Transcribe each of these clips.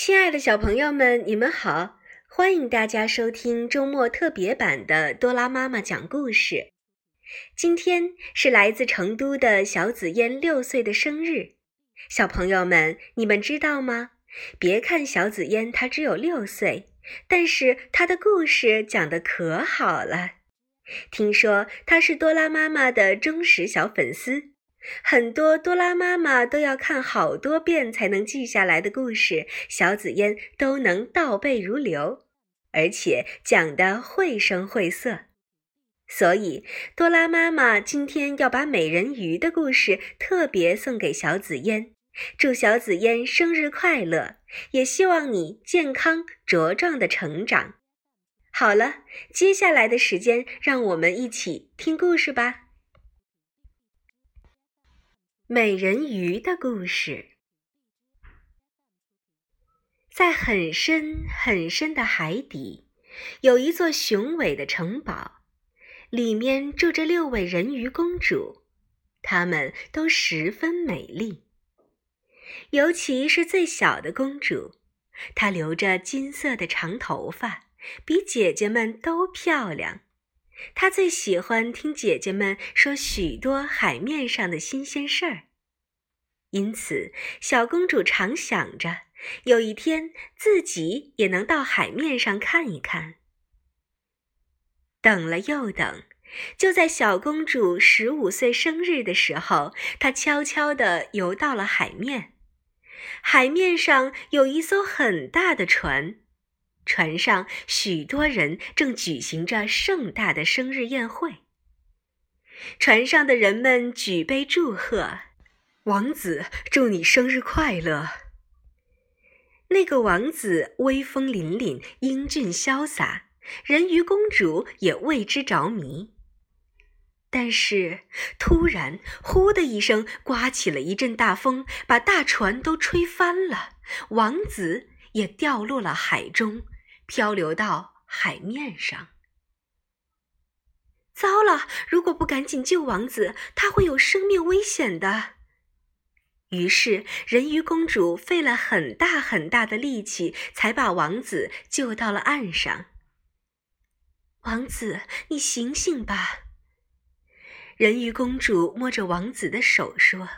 亲爱的小朋友们，你们好！欢迎大家收听周末特别版的多拉妈妈讲故事。今天是来自成都的小紫嫣六岁的生日，小朋友们，你们知道吗？别看小紫嫣她只有六岁，但是她的故事讲得可好了。听说她是多拉妈妈的忠实小粉丝。很多多拉妈妈都要看好多遍才能记下来的故事，小紫嫣都能倒背如流，而且讲得绘声绘色。所以，多拉妈妈今天要把美人鱼的故事特别送给小紫嫣，祝小紫嫣生日快乐，也希望你健康茁壮的成长。好了，接下来的时间，让我们一起听故事吧。美人鱼的故事，在很深很深的海底，有一座雄伟的城堡，里面住着六位人鱼公主，她们都十分美丽。尤其是最小的公主，她留着金色的长头发，比姐姐们都漂亮。她最喜欢听姐姐们说许多海面上的新鲜事儿，因此小公主常想着有一天自己也能到海面上看一看。等了又等，就在小公主十五岁生日的时候，她悄悄地游到了海面。海面上有一艘很大的船。船上许多人正举行着盛大的生日宴会。船上的人们举杯祝贺：“王子，祝你生日快乐！”那个王子威风凛凛、英俊潇洒，人鱼公主也为之着迷。但是，突然，呼的一声，刮起了一阵大风，把大船都吹翻了，王子也掉落了海中。漂流到海面上。糟了！如果不赶紧救王子，他会有生命危险的。于是，人鱼公主费了很大很大的力气，才把王子救到了岸上。王子，你醒醒吧！人鱼公主摸着王子的手说。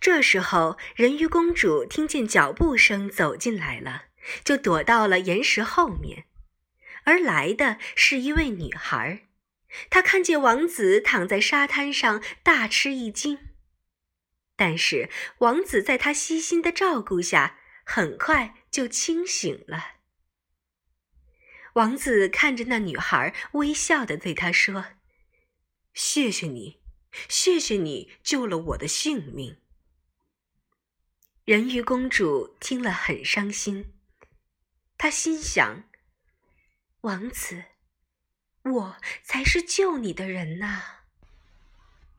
这时候，人鱼公主听见脚步声走进来了。就躲到了岩石后面，而来的是一位女孩。她看见王子躺在沙滩上，大吃一惊。但是王子在她悉心的照顾下，很快就清醒了。王子看着那女孩，微笑的对她说：“谢谢你，谢谢你救了我的性命。”人鱼公主听了很伤心。她心想：“王子，我才是救你的人呐。”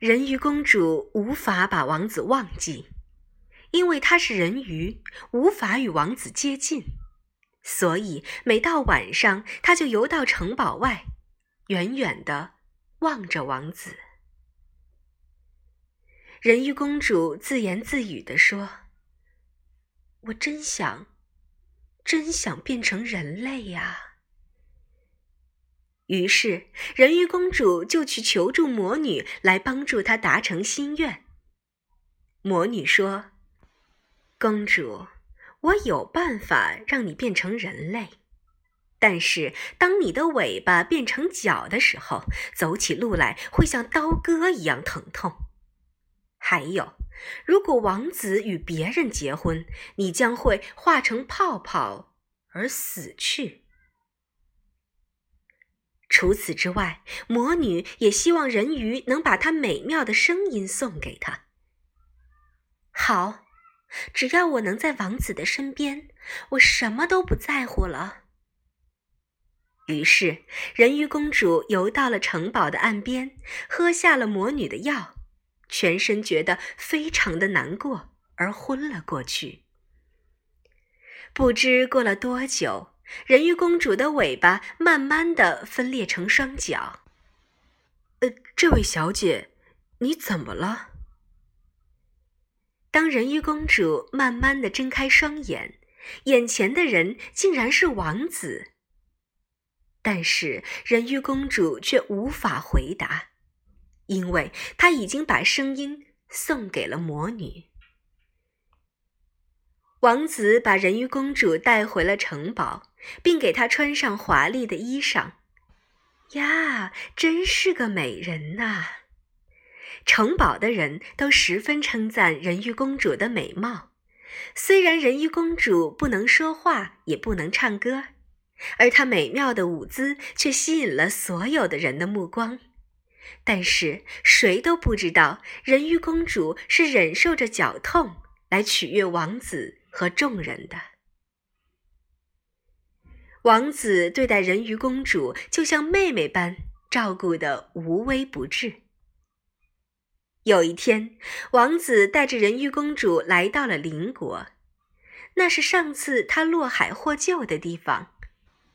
人鱼公主无法把王子忘记，因为她是人鱼，无法与王子接近，所以每到晚上，她就游到城堡外，远远的望着王子。人鱼公主自言自语地说：“我真想。”真想变成人类呀！于是，人鱼公主就去求助魔女，来帮助她达成心愿。魔女说：“公主，我有办法让你变成人类，但是当你的尾巴变成脚的时候，走起路来会像刀割一样疼痛。还有。”如果王子与别人结婚，你将会化成泡泡而死去。除此之外，魔女也希望人鱼能把她美妙的声音送给她。好，只要我能在王子的身边，我什么都不在乎了。于是，人鱼公主游到了城堡的岸边，喝下了魔女的药。全身觉得非常的难过，而昏了过去。不知过了多久，人鱼公主的尾巴慢慢的分裂成双脚。呃，这位小姐，你怎么了？当人鱼公主慢慢的睁开双眼，眼前的人竟然是王子。但是人鱼公主却无法回答，因为她已经把声音送给了魔女。王子把人鱼公主带回了城堡，并给她穿上华丽的衣裳。呀，真是个美人呐！城堡的人都十分称赞人鱼公主的美貌。虽然人鱼公主不能说话，也不能唱歌，而她美妙的舞姿却吸引了所有的人的目光。但是谁都不知道，人鱼公主是忍受着绞痛来取悦王子和众人的。王子对待人鱼公主就像妹妹般照顾得无微不至。有一天，王子带着人鱼公主来到了邻国，那是上次他落海获救的地方，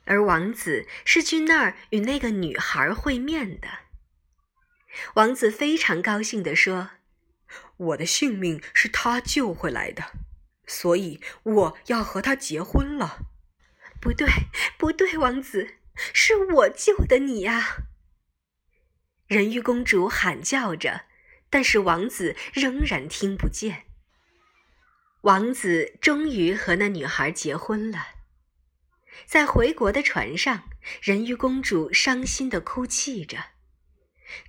而王子是去那儿与那个女孩会面的。王子非常高兴地说：“我的性命是他救回来的，所以我要和他结婚了。”不对，不对，王子，是我救的你呀！人鱼公主喊叫着，但是王子仍然听不见。王子终于和那女孩结婚了。在回国的船上，人鱼公主伤心的哭泣着。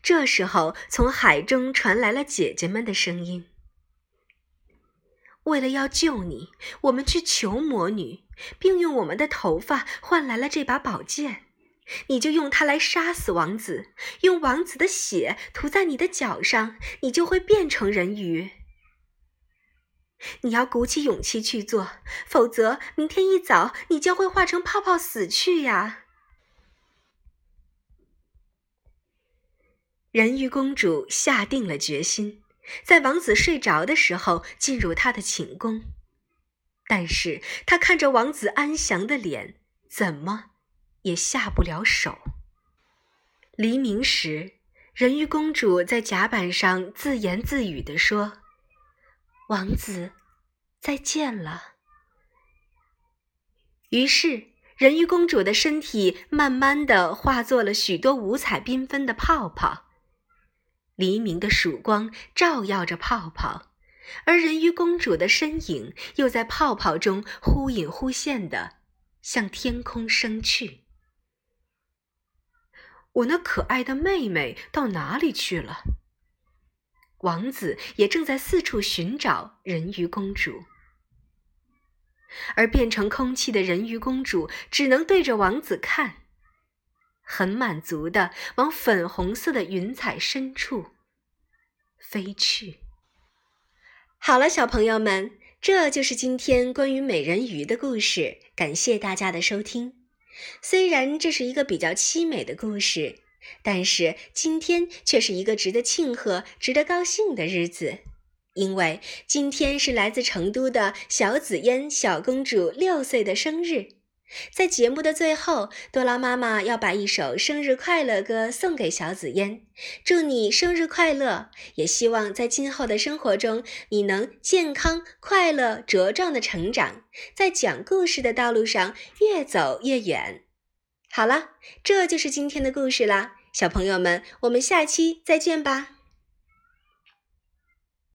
这时候，从海中传来了姐姐们的声音。为了要救你，我们去求魔女，并用我们的头发换来了这把宝剑。你就用它来杀死王子，用王子的血涂在你的脚上，你就会变成人鱼。你要鼓起勇气去做，否则明天一早你将会化成泡泡死去呀！人鱼公主下定了决心。在王子睡着的时候，进入他的寝宫，但是他看着王子安详的脸，怎么也下不了手。黎明时，人鱼公主在甲板上自言自语地说：“王子，再见了。”于是，人鱼公主的身体慢慢的化作了许多五彩缤纷的泡泡。黎明的曙光照耀着泡泡，而人鱼公主的身影又在泡泡中忽隐忽现的向天空升去。我那可爱的妹妹到哪里去了？王子也正在四处寻找人鱼公主，而变成空气的人鱼公主只能对着王子看。很满足的往粉红色的云彩深处飞去。好了，小朋友们，这就是今天关于美人鱼的故事。感谢大家的收听。虽然这是一个比较凄美的故事，但是今天却是一个值得庆贺、值得高兴的日子，因为今天是来自成都的小紫嫣小公主六岁的生日。在节目的最后，多拉妈妈要把一首生日快乐歌送给小紫嫣，祝你生日快乐！也希望在今后的生活中，你能健康、快乐、茁壮的成长，在讲故事的道路上越走越远。好了，这就是今天的故事啦，小朋友们，我们下期再见吧。